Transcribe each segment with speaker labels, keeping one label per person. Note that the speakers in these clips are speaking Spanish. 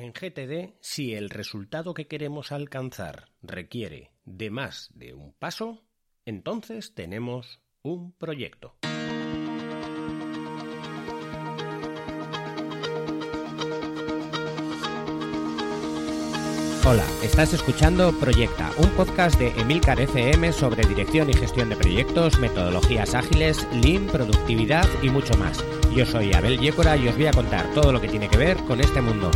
Speaker 1: en GTD si el resultado que queremos alcanzar requiere de más de un paso, entonces tenemos un proyecto.
Speaker 2: Hola, estás escuchando Proyecta, un podcast de Emilcar FM sobre dirección y gestión de proyectos, metodologías ágiles, lean, productividad y mucho más. Yo soy Abel Yécora y os voy a contar todo lo que tiene que ver con este mundo.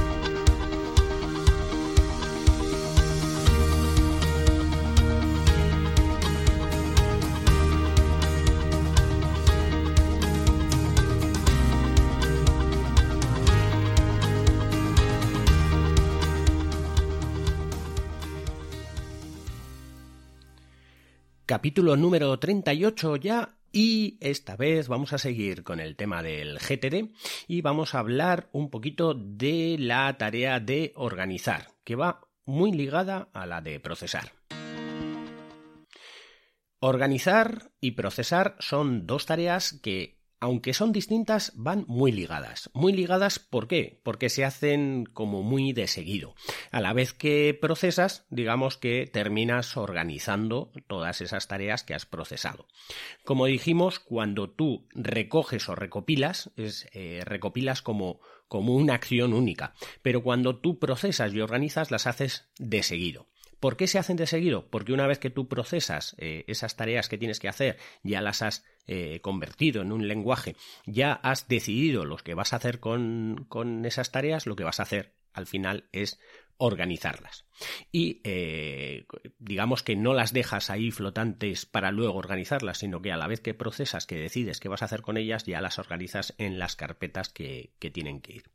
Speaker 1: Capítulo número 38 ya y esta vez vamos a seguir con el tema del GTD y vamos a hablar un poquito de la tarea de organizar, que va muy ligada a la de procesar. Organizar y procesar son dos tareas que aunque son distintas, van muy ligadas. Muy ligadas, ¿por qué? Porque se hacen como muy de seguido. A la vez que procesas, digamos que terminas organizando todas esas tareas que has procesado. Como dijimos, cuando tú recoges o recopilas, es, eh, recopilas como, como una acción única. Pero cuando tú procesas y organizas, las haces de seguido. ¿Por qué se hacen de seguido? Porque una vez que tú procesas eh, esas tareas que tienes que hacer, ya las has eh, convertido en un lenguaje, ya has decidido lo que vas a hacer con, esas tareas, lo que vas a hacer al final es organizarlas. Y eh, digamos que no las dejas ahí flotantes para luego organizarlas, sino que a la vez que procesas, que decides qué vas a hacer con ellas, ya las organizas en las carpetas que tienen que ir.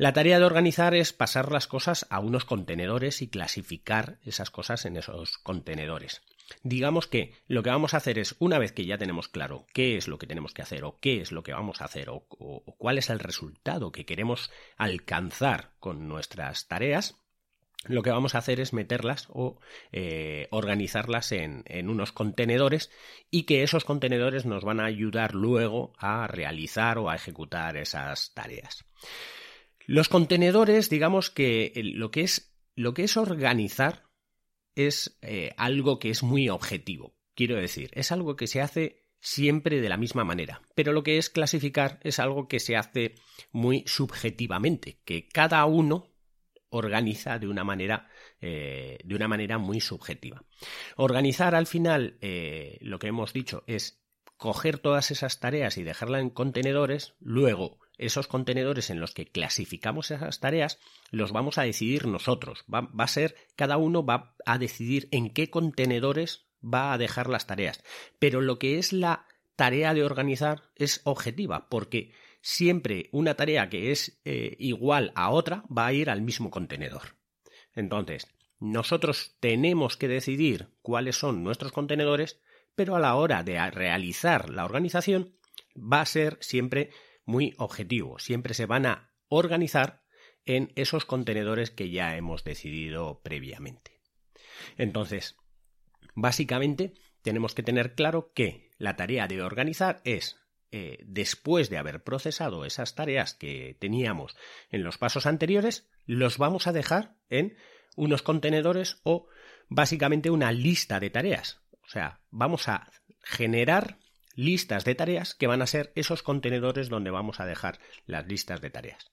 Speaker 1: La tarea de organizar es pasar las cosas a unos contenedores y clasificar esas cosas en esos contenedores. Digamos que lo que vamos a hacer es, una vez que ya tenemos claro qué es lo que tenemos que hacer o qué es lo que vamos a hacer o, cuál es el resultado que queremos alcanzar con nuestras tareas, lo que vamos a hacer es meterlas o eh, organizarlas en, en, unos contenedores y que esos contenedores nos van a ayudar luego a realizar o a ejecutar esas tareas. Los contenedores, digamos que lo que es, lo que es organizar es eh, algo que es muy objetivo. Quiero decir, es algo que se hace siempre de la misma manera. Pero lo que es clasificar es algo que se hace muy subjetivamente, que cada uno organiza de una manera, eh, de una manera muy subjetiva. Organizar al final, eh, lo que hemos dicho, es coger todas esas tareas y dejarlas en contenedores, luego esos contenedores en los que clasificamos esas tareas los vamos a decidir nosotros. Va, a ser, cada uno va a decidir en qué contenedores va a dejar las tareas. Pero lo que es la tarea de organizar es objetiva, porque siempre una tarea que es eh, igual a otra va a ir al mismo contenedor. Entonces, nosotros tenemos que decidir cuáles son nuestros contenedores, pero a la hora de realizar la organización va a ser siempre muy objetivo. Siempre se van a organizar en esos contenedores que ya hemos decidido previamente. Entonces, básicamente tenemos que tener claro que la tarea de organizar es eh, después de haber procesado esas tareas que teníamos en los pasos anteriores, los vamos a dejar en unos contenedores o básicamente una lista de tareas. O sea, vamos a generar listas de tareas que van a ser esos contenedores donde vamos a dejar las listas de tareas.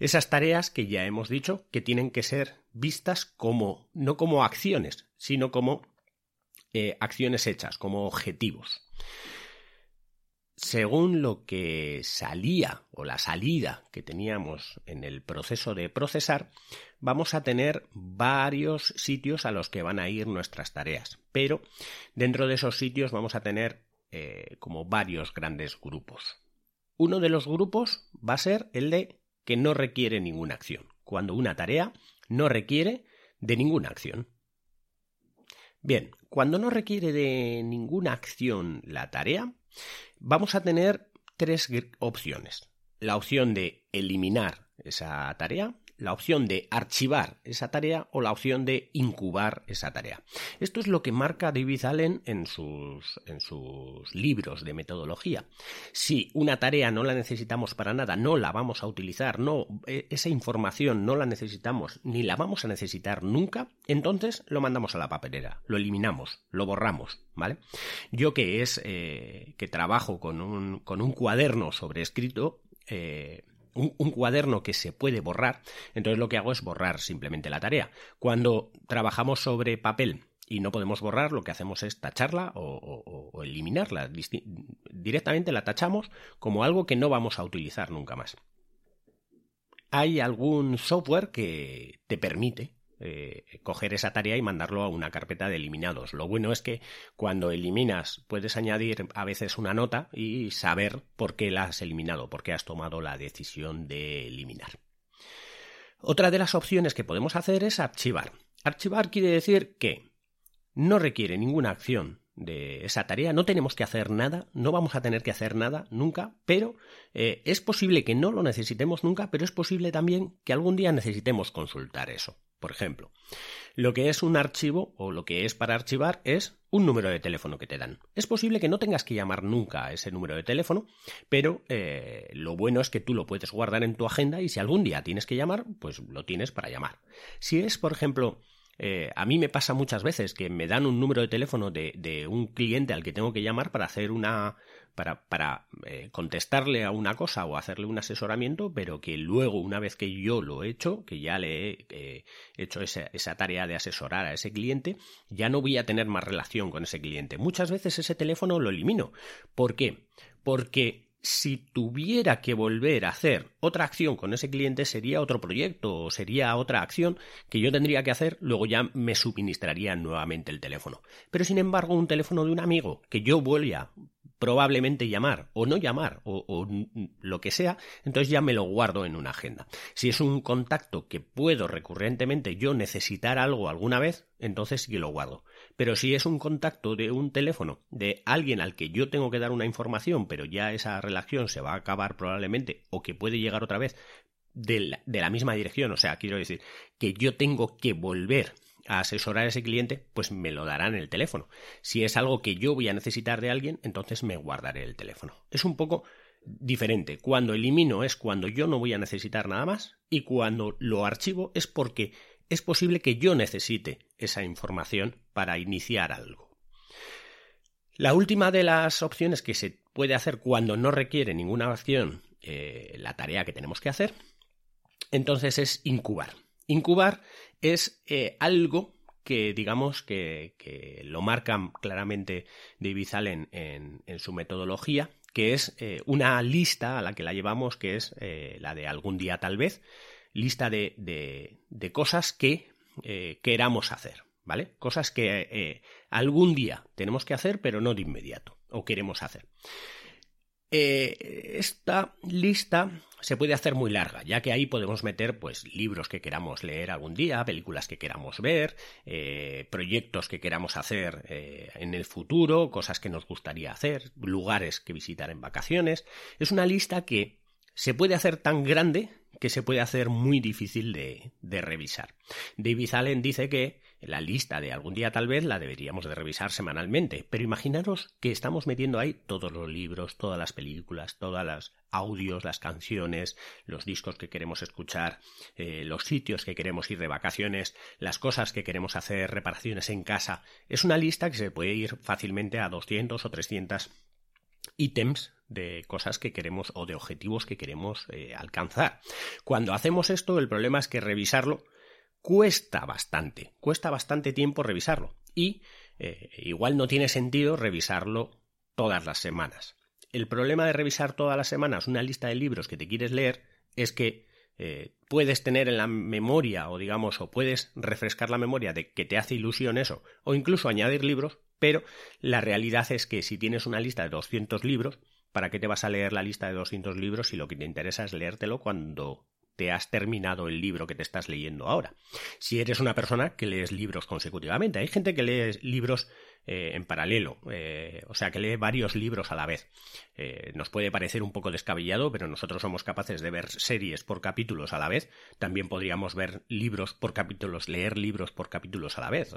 Speaker 1: Esas tareas que ya hemos dicho que tienen que ser vistas como, no como acciones, sino como eh, acciones hechas, como objetivos. Según lo que salía o la salida que teníamos en el proceso de procesar, vamos a tener varios sitios a los que van a ir nuestras tareas. Pero dentro de esos sitios vamos a tener eh, como varios grandes grupos. Uno de los grupos va a ser el de que no requiere ninguna acción, cuando una tarea no requiere de ninguna acción. Bien, cuando no requiere de ninguna acción la tarea, vamos a tener tres opciones. La opción de eliminar esa tarea, la opción de archivar esa tarea o la opción de incubar esa tarea. Esto es lo que marca David Allen en sus, en sus libros de metodología. Si una tarea no la necesitamos para nada, no la vamos a utilizar, no, e, esa información no la necesitamos ni la vamos a necesitar nunca, entonces lo mandamos a la papelera, lo eliminamos, lo borramos, ¿vale? Yo que es eh, que trabajo con un, con un cuaderno sobre escrito, eh, un, cuaderno que se puede borrar, entonces lo que hago es borrar simplemente la tarea. Cuando trabajamos sobre papel y no podemos borrar, lo que hacemos es tacharla o, eliminarla. directamente la tachamos como algo que no vamos a utilizar nunca más. Hay algún software que te permite eh, coger esa tarea y mandarlo a una carpeta de eliminados. Lo bueno es que cuando eliminas puedes añadir a veces una nota y saber por qué la has eliminado, por qué has tomado la decisión de eliminar. Otra de las opciones que podemos hacer es archivar. Archivar quiere decir que no requiere ninguna acción de esa tarea, no tenemos que hacer nada, no vamos a tener que hacer nada nunca, pero eh, es posible que no lo necesitemos nunca, pero es posible también que algún día necesitemos consultar eso. Por ejemplo, lo que es un archivo o lo que es para archivar es un número de teléfono que te dan. Es posible que no tengas que llamar nunca a ese número de teléfono, pero eh, lo bueno es que tú lo puedes guardar en tu agenda y si algún día tienes que llamar, pues lo tienes para llamar. Si es, por ejemplo, eh, a mí me pasa muchas veces que me dan un número de teléfono de, un cliente al que tengo que llamar para hacer una, para, para eh, contestarle a una cosa o hacerle un asesoramiento, pero que luego, una vez que yo lo he hecho, que ya le he eh, hecho esa, esa, tarea de asesorar a ese cliente, ya no voy a tener más relación con ese cliente. Muchas veces ese teléfono lo elimino. ¿Por qué? Porque si tuviera que volver a hacer otra acción con ese cliente sería otro proyecto o sería otra acción que yo tendría que hacer, luego ya me suministraría nuevamente el teléfono. Pero sin embargo, un teléfono de un amigo que yo voy a probablemente llamar o no llamar o, lo que sea, entonces ya me lo guardo en una agenda. Si es un contacto que puedo recurrentemente yo necesitar algo alguna vez, entonces sí lo guardo. Pero si es un contacto de un teléfono de alguien al que yo tengo que dar una información, pero ya esa relación se va a acabar probablemente o que puede llegar otra vez de la, misma dirección, o sea, quiero decir que yo tengo que volver a asesorar a ese cliente, pues me lo darán el teléfono. Si es algo que yo voy a necesitar de alguien, entonces me guardaré el teléfono. Es un poco diferente. Cuando elimino es cuando yo no voy a necesitar nada más y cuando lo archivo es porque es posible que yo necesite esa información para iniciar algo. La última de las opciones que se puede hacer cuando no requiere ninguna acción eh, la tarea que tenemos que hacer, entonces es incubar. Incubar es eh, algo que digamos que, lo marcan claramente David Allen en, su metodología, que es eh, una lista a la que la llevamos, que es la de algún día tal vez, lista de, de cosas que queramos hacer, ¿vale? Cosas que algún día tenemos que hacer, pero no de inmediato, o queremos hacer. esta lista se puede hacer muy larga, ya que ahí podemos meter pues libros que queramos leer algún día, películas que queramos ver, eh, proyectos que queramos hacer eh, en el futuro, cosas que nos gustaría hacer, lugares que visitar en vacaciones. Es una lista que se puede hacer tan grande que se puede hacer muy difícil de, de revisar. David Allen dice que la lista de algún día tal vez la deberíamos de revisar semanalmente, pero imaginaros que estamos metiendo ahí todos los libros, todas las películas, todas las audios, las canciones, los discos que queremos escuchar, eh, los sitios que queremos ir de vacaciones, las cosas que queremos hacer, reparaciones en casa. Es una lista que se puede ir fácilmente a 200 o 300 ítems de cosas que queremos o de objetivos que queremos eh, alcanzar. Cuando hacemos esto, el problema es que revisarlo cuesta bastante, cuesta bastante tiempo revisarlo y eh, igual no tiene sentido revisarlo todas las semanas. El problema de revisar todas las semanas una lista de libros que te quieres leer es que eh, puedes tener en la memoria o digamos o puedes refrescar la memoria de que te hace ilusión eso o incluso añadir libros, pero la realidad es que si tienes una lista de 200 libros, ¿para qué te vas a leer la lista de 200 libros si lo que te interesa es leértelo cuando te has terminado el libro que te estás leyendo ahora. Si eres una persona que lees libros consecutivamente, hay gente que lee libros eh, en paralelo, eh, o sea, que lee varios libros a la vez. Eh, nos puede parecer un poco descabellado, pero nosotros somos capaces de ver series por capítulos a la vez. También podríamos ver libros por capítulos, leer libros por capítulos a la vez.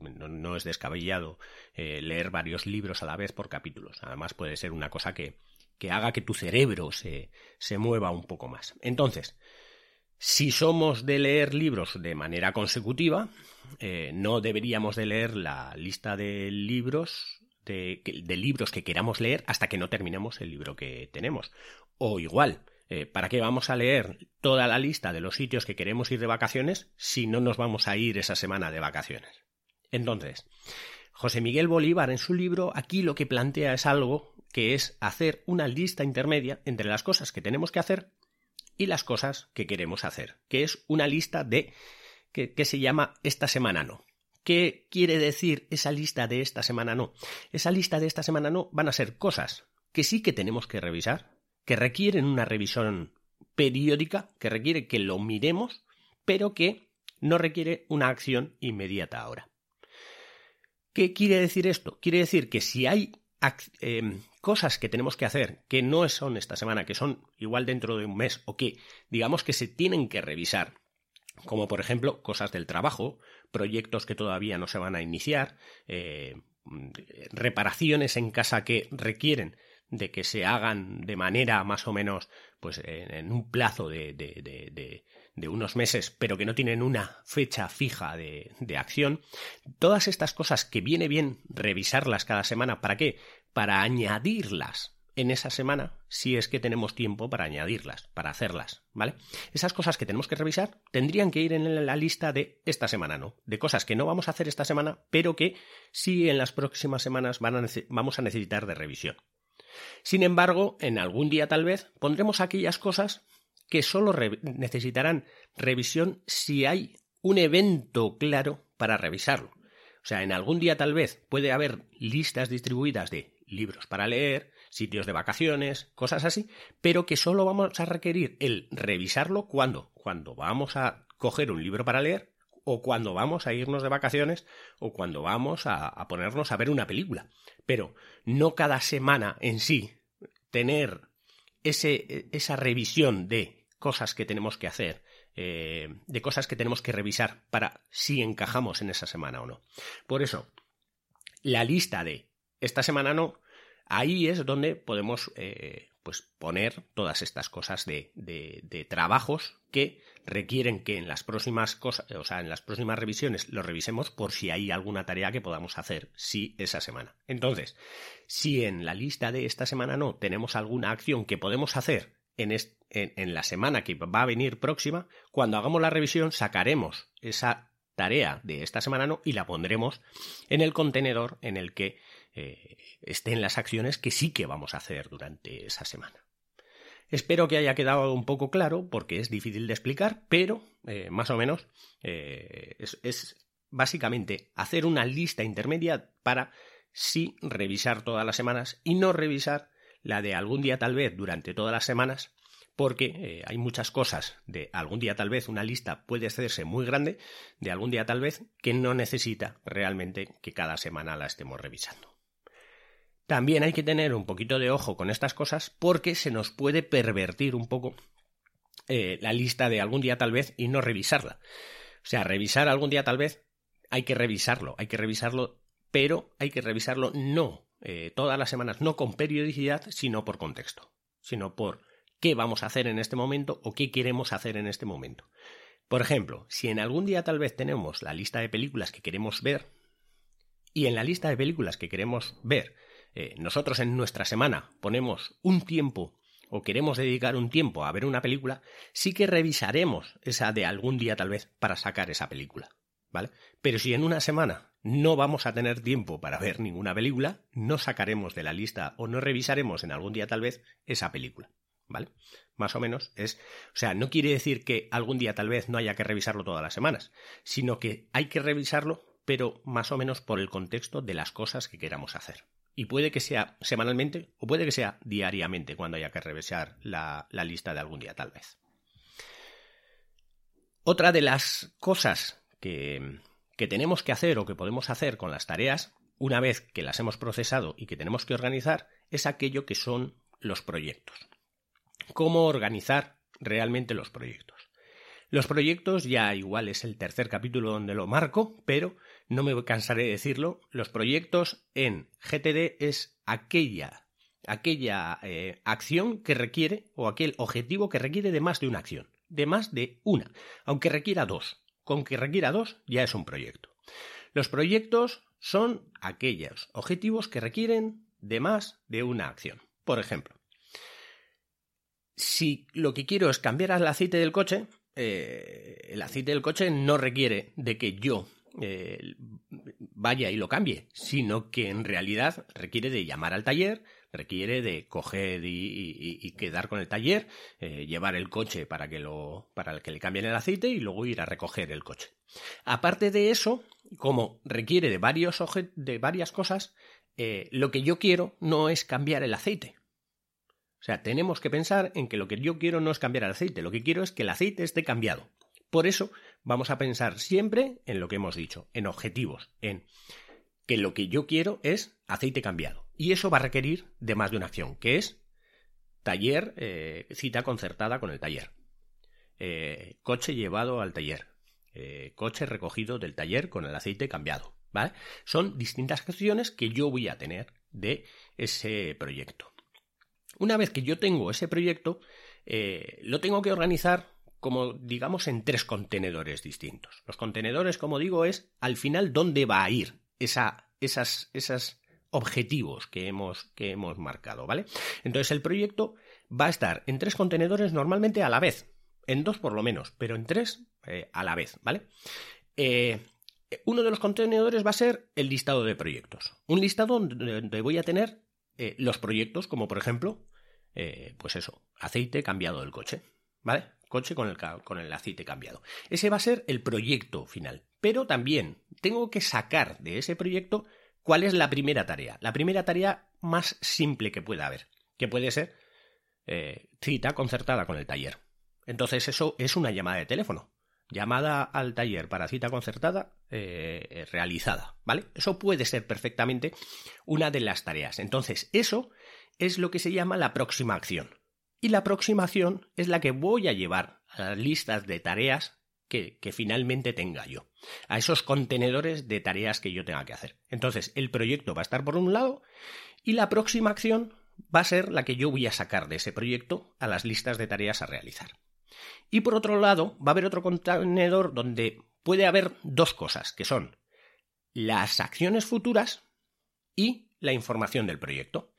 Speaker 1: No, es descabellado leer varios libros a la vez por capítulos. Además, puede ser una cosa que, que haga que tu cerebro se, se mueva un poco más. Entonces, si somos de leer libros de manera consecutiva, eh, no deberíamos de leer la lista de libros de, libros que queramos leer hasta que no terminemos el libro que tenemos. O igual, eh, ¿para qué vamos a leer toda la lista de los sitios que queremos ir de vacaciones si no nos vamos a ir esa semana de vacaciones? Entonces, José Miguel Bolívar en su libro aquí lo que plantea es algo que es hacer una lista intermedia entre las cosas que tenemos que hacer y las cosas que queremos hacer, que es una lista de que, se llama esta semana no. ¿Qué quiere decir esa lista de esta semana no? Esa lista de esta semana no van a ser cosas que sí que tenemos que revisar, que requieren una revisión periódica, que requiere que lo miremos, pero que no requiere una acción inmediata ahora. ¿Qué quiere decir esto? Quiere decir que si hay Em, cosas que tenemos que hacer que no son esta semana, que son igual dentro de un mes o que digamos que se tienen que revisar, como por ejemplo cosas del trabajo, proyectos que todavía no se van a iniciar, eh, reparaciones en casa que requieren de que se hagan de manera más o menos pues en, un plazo de, de unos meses, pero que no tienen una fecha fija de, de, acción, todas estas cosas que viene bien revisarlas cada semana, ¿para qué? Para añadirlas en esa semana, si es que tenemos tiempo para añadirlas, para hacerlas, ¿vale? Esas cosas que tenemos que revisar tendrían que ir en la lista de esta semana, ¿no? De cosas que no vamos a hacer esta semana, pero que sí en las próximas semanas van a vamos a necesitar de revisión. Sin embargo, en algún día tal vez pondremos aquellas cosas que solo necesitarán revisión si hay un evento claro para revisarlo. O sea, en algún día tal vez puede haber listas distribuidas de libros para leer, sitios de vacaciones, cosas así, pero que solo vamos a requerir el revisarlo cuando, cuando vamos a coger un libro para leer o cuando vamos a irnos de vacaciones o cuando vamos a, a ponernos a ver una película. Pero no cada semana en sí tener ese, esa revisión de cosas que tenemos que hacer, eh, de cosas que tenemos que revisar para si encajamos en esa semana o no. Por eso, la lista de esta semana no, ahí es donde podemos eh, pues poner todas estas cosas de, de, trabajos que requieren que en las próximas cosas, o sea, en las próximas revisiones lo revisemos por si hay alguna tarea que podamos hacer, sí, esa semana. Entonces, si en la lista de esta semana no tenemos alguna acción que podemos hacer en, en la semana que va a venir próxima, cuando hagamos la revisión sacaremos esa tarea de esta semana no y la pondremos en el contenedor en el que eh, estén las acciones que sí que vamos a hacer durante esa semana. Espero que haya quedado un poco claro porque es difícil de explicar, pero eh, más o menos eh, es, básicamente hacer una lista intermedia para sí revisar todas las semanas y no revisar la de algún día tal vez durante todas las semanas porque hay muchas cosas de algún día tal vez una lista puede hacerse muy grande de algún día tal vez que no necesita realmente que cada semana la estemos revisando. También hay que tener un poquito de ojo con estas cosas porque se nos puede pervertir un poco eh, la lista de algún día tal vez y no revisarla. O sea, revisar algún día tal vez hay que revisarlo, hay que revisarlo, pero hay que revisarlo no eh, todas las semanas, no con periodicidad, sino por contexto, sino por qué vamos a hacer en este momento o qué queremos hacer en este momento. Por ejemplo, si en algún día tal vez tenemos la lista de películas que queremos ver y en la lista de películas que queremos ver eh, nosotros en nuestra semana ponemos un tiempo o queremos dedicar un tiempo a ver una película, sí que revisaremos esa de algún día tal vez para sacar esa película. ¿Vale? Pero si en una semana no vamos a tener tiempo para ver ninguna película, no sacaremos de la lista o no revisaremos en algún día tal vez esa película. ¿Vale? Más o menos es. O sea, no quiere decir que algún día tal vez no haya que revisarlo todas las semanas, sino que hay que revisarlo, pero más o menos por el contexto de las cosas que queramos hacer. Y puede que sea semanalmente o puede que sea diariamente cuando haya que revisar la, lista de algún día, tal vez. Otra de las cosas que, que tenemos que hacer o que podemos hacer con las tareas, una vez que las hemos procesado y que tenemos que organizar, es aquello que son los proyectos. ¿Cómo organizar realmente los proyectos? Los proyectos, ya igual es el tercer capítulo donde lo marco, pero no me cansaré de decirlo, los proyectos en GTD es aquella, aquella eh, acción que requiere o aquel objetivo que requiere de más de una acción, de más de una, aunque requiera dos. Con que requiera dos ya es un proyecto. Los proyectos son aquellos objetivos que requieren de más de una acción. Por ejemplo, si lo que quiero es cambiar el aceite del coche, eh, el aceite del coche no requiere de que yo eh, vaya y lo cambie, sino que en realidad requiere de llamar al taller, requiere de coger y, quedar con el taller, eh, llevar el coche para que lo para que le cambien el aceite y luego ir a recoger el coche. Aparte de eso, como requiere de varios de varias cosas, lo que yo quiero no es cambiar el aceite, o sea, tenemos que pensar en que lo que yo quiero no es cambiar el aceite, lo que quiero es que el aceite esté cambiado. Por eso vamos a pensar siempre en lo que hemos dicho, en objetivos, en que lo que yo quiero es aceite cambiado. Y eso va a requerir de más de una acción, que es taller, eh, cita concertada con el taller, eh, coche llevado al taller, eh, coche recogido del taller con el aceite cambiado. ¿vale? Son distintas acciones que yo voy a tener de ese proyecto. Una vez que yo tengo ese proyecto, lo tengo que organizar como digamos en tres contenedores distintos. Los contenedores, como digo, es al final dónde va a ir esa, esas, esos objetivos que hemos, que hemos marcado, ¿vale? Entonces el proyecto va a estar en tres contenedores normalmente a la vez, en dos por lo menos, pero en tres eh, a la vez, ¿vale? Eh, uno de los contenedores va a ser el listado de proyectos. Un listado donde voy a tener eh, los proyectos, como por ejemplo, pues eso, aceite cambiado del coche, ¿vale? Coche con el, aceite cambiado. Ese va a ser el proyecto final. Pero también tengo que sacar de ese proyecto cuál es la primera tarea. La primera tarea más simple que pueda haber, que puede ser eh, cita concertada con el taller. Entonces eso es una llamada de teléfono. Llamada al taller para cita concertada eh, realizada, ¿vale? Eso puede ser perfectamente una de las tareas. Entonces, eso es lo que se llama la próxima acción. Y la próxima acción es la que voy a llevar a las listas de tareas que, que, finalmente tenga yo, a esos contenedores de tareas que yo tenga que hacer. Entonces, el proyecto va a estar por un lado y la próxima acción va a ser la que yo voy a sacar de ese proyecto a las listas de tareas a realizar. Y por otro lado, va a haber otro contenedor donde puede haber dos cosas, que son las acciones futuras y la información del proyecto.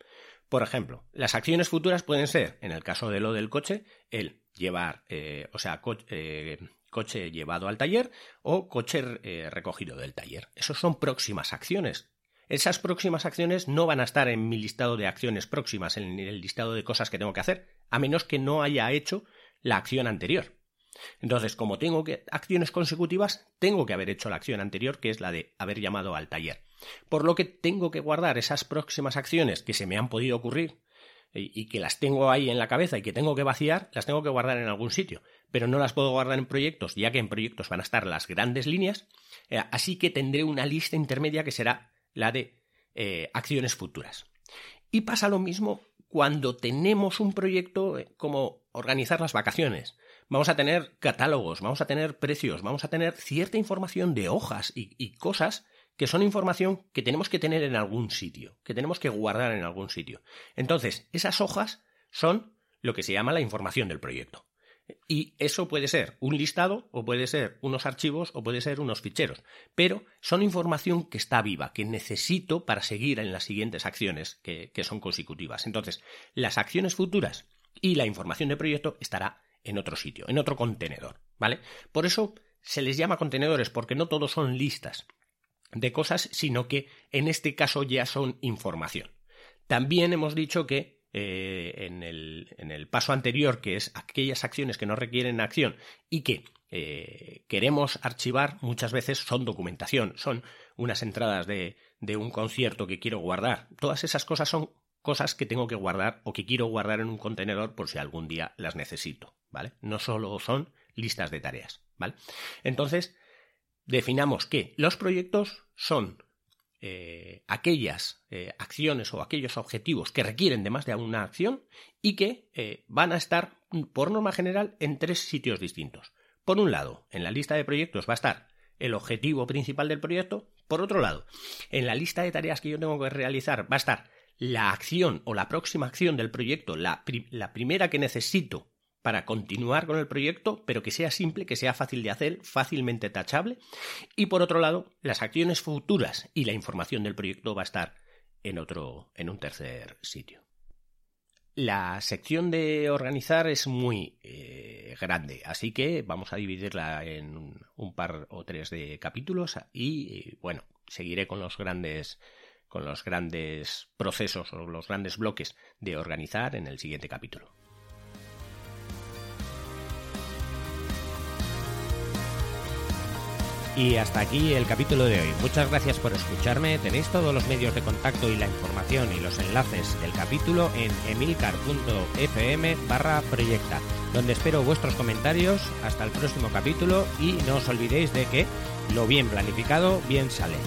Speaker 1: Por ejemplo, las acciones futuras pueden ser, en el caso de lo del coche, el llevar, eh, o sea, eh, coche llevado al taller o coche eh, recogido del taller. Esas son próximas acciones. Esas próximas acciones no van a estar en mi listado de acciones próximas, en el listado de cosas que tengo que hacer, a menos que no haya hecho la acción anterior. Entonces, como tengo que, acciones consecutivas, tengo que haber hecho la acción anterior, que es la de haber llamado al taller. Por lo que tengo que guardar esas próximas acciones que se me han podido ocurrir y, que las tengo ahí en la cabeza y que tengo que vaciar, las tengo que guardar en algún sitio. Pero no las puedo guardar en proyectos, ya que en proyectos van a estar las grandes líneas, eh, así que tendré una lista intermedia que será la de eh, acciones futuras. Y pasa lo mismo cuando tenemos un proyecto eh, como organizar las vacaciones. Vamos a tener catálogos, vamos a tener precios, vamos a tener cierta información de hojas y, cosas que son información que tenemos que tener en algún sitio, que tenemos que guardar en algún sitio. Entonces, esas hojas son lo que se llama la información del proyecto. Y eso puede ser un listado, o puede ser unos archivos, o puede ser unos ficheros. Pero son información que está viva, que necesito para seguir en las siguientes acciones que, que son consecutivas. Entonces, las acciones futuras y la información de proyecto estará en otro sitio, en otro contenedor, ¿vale? Por eso se les llama contenedores, porque no todos son listas de cosas, sino que en este caso ya son información. También hemos dicho que eh, en, el, en, el, paso anterior, que es aquellas acciones que no requieren acción y que eh, queremos archivar, muchas veces son documentación, son unas entradas de, de un concierto que quiero guardar. Todas esas cosas son cosas que tengo que guardar o que quiero guardar en un contenedor por si algún día las necesito, ¿vale? No solo son listas de tareas, ¿vale? Entonces, definamos que los proyectos son eh, aquellas eh, acciones o aquellos objetivos que requieren de más de una acción y que eh, van a estar, por norma general, en tres sitios distintos. Por un lado, en la lista de proyectos va a estar el objetivo principal del proyecto. Por otro lado, en la lista de tareas que yo tengo que realizar va a estar la acción o la próxima acción del proyecto, la, la primera que necesito para continuar con el proyecto, pero que sea simple, que sea fácil de hacer, fácilmente tachable. Y por otro lado, las acciones futuras y la información del proyecto va a estar en otro, en un tercer sitio. La sección de organizar es muy eh, grande, así que vamos a dividirla en un par o tres de capítulos y bueno, seguiré con los grandes con los grandes procesos o los grandes bloques de organizar en el siguiente capítulo.
Speaker 2: Y hasta aquí el capítulo de hoy. Muchas gracias por escucharme. Tenéis todos los medios de contacto y la información y los enlaces del capítulo en emilcar.fm barra proyecta, donde espero vuestros comentarios. Hasta el próximo capítulo y no os olvidéis de que lo bien planificado bien sale.